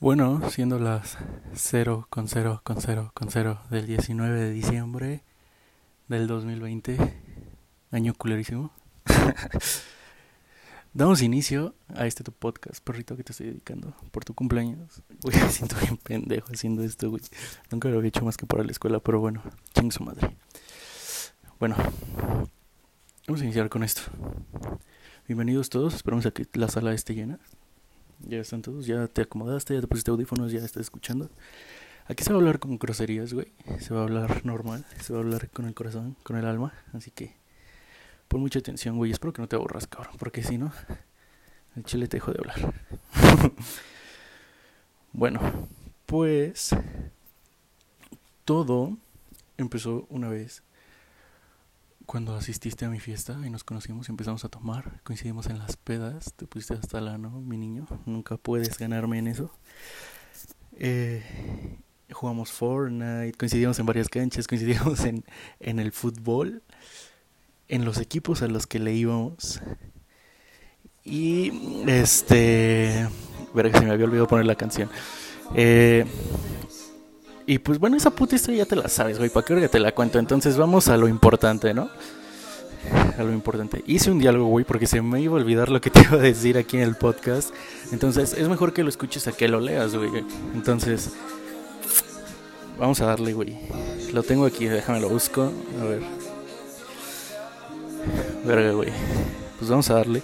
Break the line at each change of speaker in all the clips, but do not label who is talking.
Bueno, siendo las 0 con 0 con 0 con 0 del 19 de diciembre del 2020, año culerísimo. Damos inicio a este tu podcast, perrito, que te estoy dedicando por tu cumpleaños. Güey, me siento bien pendejo haciendo esto, güey. Nunca lo había hecho más que para la escuela, pero bueno, ching su madre. Bueno, vamos a iniciar con esto. Bienvenidos todos, esperamos a que la sala esté llena. Ya están todos, ya te acomodaste, ya te pusiste audífonos, ya estás escuchando. Aquí se va a hablar con groserías, güey. Se va a hablar normal, se va a hablar con el corazón, con el alma. Así que pon mucha atención, güey. Espero que no te aburras, cabrón, porque si no, el chile te dejo de hablar. bueno, pues todo empezó una vez cuando asististe a mi fiesta y nos conocimos y empezamos a tomar, coincidimos en las pedas, te pusiste hasta la no, mi niño, nunca puedes ganarme en eso. Eh, jugamos Fortnite, coincidimos en varias canchas, coincidimos en, en el fútbol, en los equipos a los que le íbamos. Y este. Verga, se me había olvidado poner la canción. Eh, y pues bueno, esa puta historia ya te la sabes, güey. ¿Para qué hora te la cuento? Entonces vamos a lo importante, ¿no? A lo importante. Hice un diálogo, güey, porque se me iba a olvidar lo que te iba a decir aquí en el podcast. Entonces es mejor que lo escuches a que lo leas, güey. Entonces, vamos a darle, güey. Lo tengo aquí, déjame lo busco. A ver. Verga, güey. Pues vamos a darle.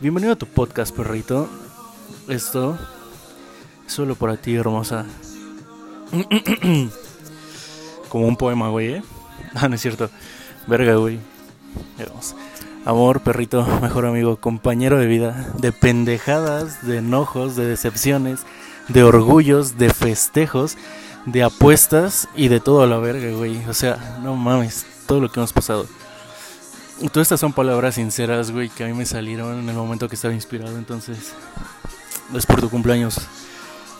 Bienvenido a tu podcast, perrito. Esto es solo para ti, hermosa. Como un poema, güey, ¿eh? Ah, no es cierto. Verga, güey. Amor, perrito, mejor amigo, compañero de vida, de pendejadas, de enojos, de decepciones, de orgullos, de festejos, de apuestas y de todo a la verga, güey. O sea, no mames, todo lo que hemos pasado. Todas estas son palabras sinceras, güey, que a mí me salieron en el momento que estaba inspirado, entonces es por tu cumpleaños.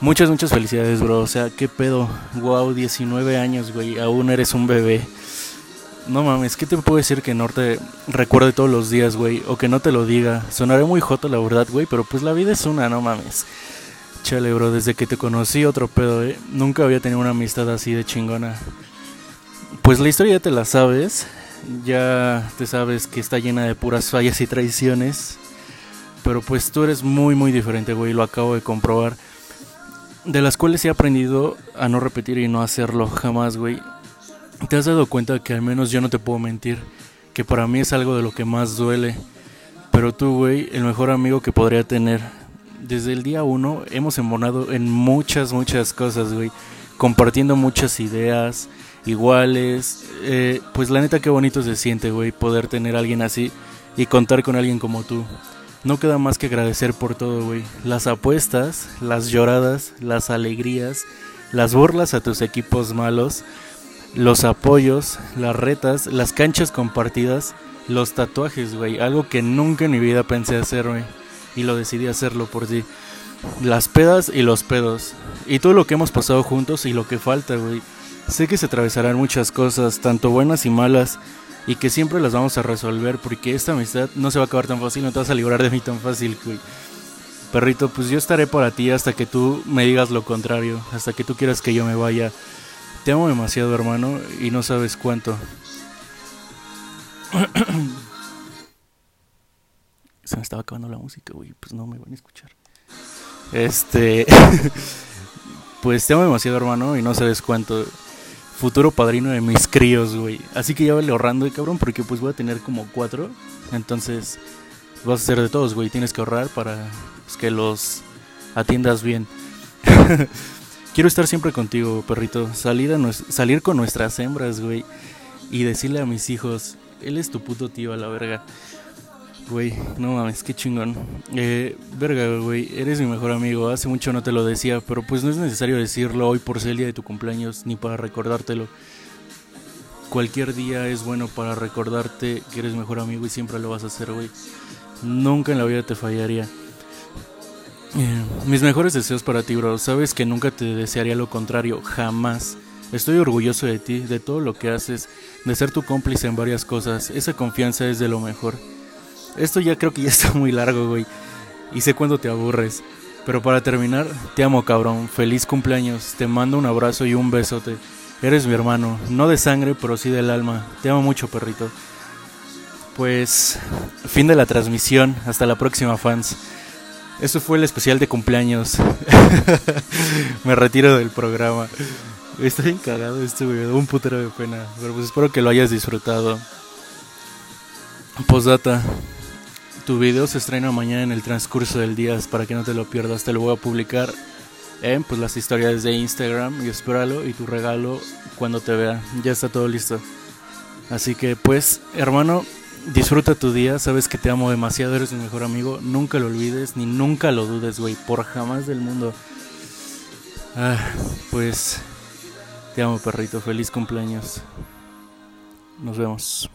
Muchas, muchas felicidades, bro. O sea, qué pedo. Wow, 19 años, güey. Aún eres un bebé. No mames, ¿qué te puedo decir que no te recuerde todos los días, güey? O que no te lo diga. Sonaré muy joto, la verdad, güey. Pero pues la vida es una, no mames. Chale, bro. Desde que te conocí, otro pedo, eh. Nunca había tenido una amistad así de chingona. Pues la historia ya te la sabes. Ya te sabes que está llena de puras fallas y traiciones. Pero pues tú eres muy, muy diferente, güey. Lo acabo de comprobar de las cuales he aprendido a no repetir y no hacerlo jamás, güey. ¿Te has dado cuenta que al menos yo no te puedo mentir? Que para mí es algo de lo que más duele. Pero tú, güey, el mejor amigo que podría tener. Desde el día uno hemos embonado en muchas, muchas cosas, güey. Compartiendo muchas ideas iguales. Eh, pues la neta, qué bonito se siente, güey, poder tener a alguien así y contar con alguien como tú. No queda más que agradecer por todo, güey. Las apuestas, las lloradas, las alegrías, las burlas a tus equipos malos, los apoyos, las retas, las canchas compartidas, los tatuajes, güey. Algo que nunca en mi vida pensé hacer, güey. Y lo decidí hacerlo por ti. Las pedas y los pedos. Y todo lo que hemos pasado juntos y lo que falta, güey. Sé que se atravesarán muchas cosas, tanto buenas y malas y que siempre las vamos a resolver porque esta amistad no se va a acabar tan fácil, no te vas a librar de mí tan fácil, güey. Perrito, pues yo estaré para ti hasta que tú me digas lo contrario, hasta que tú quieras que yo me vaya. Te amo demasiado, hermano, y no sabes cuánto. Se me estaba acabando la música, güey, pues no me van a escuchar. Este, pues te amo demasiado, hermano, y no sabes cuánto futuro padrino de mis críos, güey. Así que ya vale ahorrando, cabrón, porque pues voy a tener como cuatro. Entonces vas a hacer de todos, güey. Tienes que ahorrar para pues, que los atiendas bien. Quiero estar siempre contigo, perrito. Salir, salir con nuestras hembras, güey. Y decirle a mis hijos, él es tu puto tío a la verga. Güey, no mames, qué chingón. Eh, verga, güey, eres mi mejor amigo. Hace mucho no te lo decía, pero pues no es necesario decirlo hoy por ser el día de tu cumpleaños ni para recordártelo. Cualquier día es bueno para recordarte que eres mejor amigo y siempre lo vas a hacer, güey. Nunca en la vida te fallaría. Eh, mis mejores deseos para ti, bro. Sabes que nunca te desearía lo contrario, jamás. Estoy orgulloso de ti, de todo lo que haces, de ser tu cómplice en varias cosas. Esa confianza es de lo mejor. Esto ya creo que ya está muy largo, güey. Y sé cuándo te aburres. Pero para terminar, te amo cabrón, feliz cumpleaños, te mando un abrazo y un besote. Eres mi hermano, no de sangre, pero sí del alma. Te amo mucho, perrito. Pues, fin de la transmisión. Hasta la próxima, fans. Eso fue el especial de cumpleaños. Me retiro del programa. Estoy encagado este güey, un putero de pena. Pero pues espero que lo hayas disfrutado. Postdata. Tu video se estrena mañana en el transcurso del día para que no te lo pierdas. Te lo voy a publicar en pues, las historias de Instagram y espéralo y tu regalo cuando te vea. Ya está todo listo. Así que pues, hermano, disfruta tu día. Sabes que te amo demasiado, eres mi mejor amigo. Nunca lo olvides ni nunca lo dudes, güey. Por jamás del mundo. Ah, pues, te amo, perrito. Feliz cumpleaños. Nos vemos.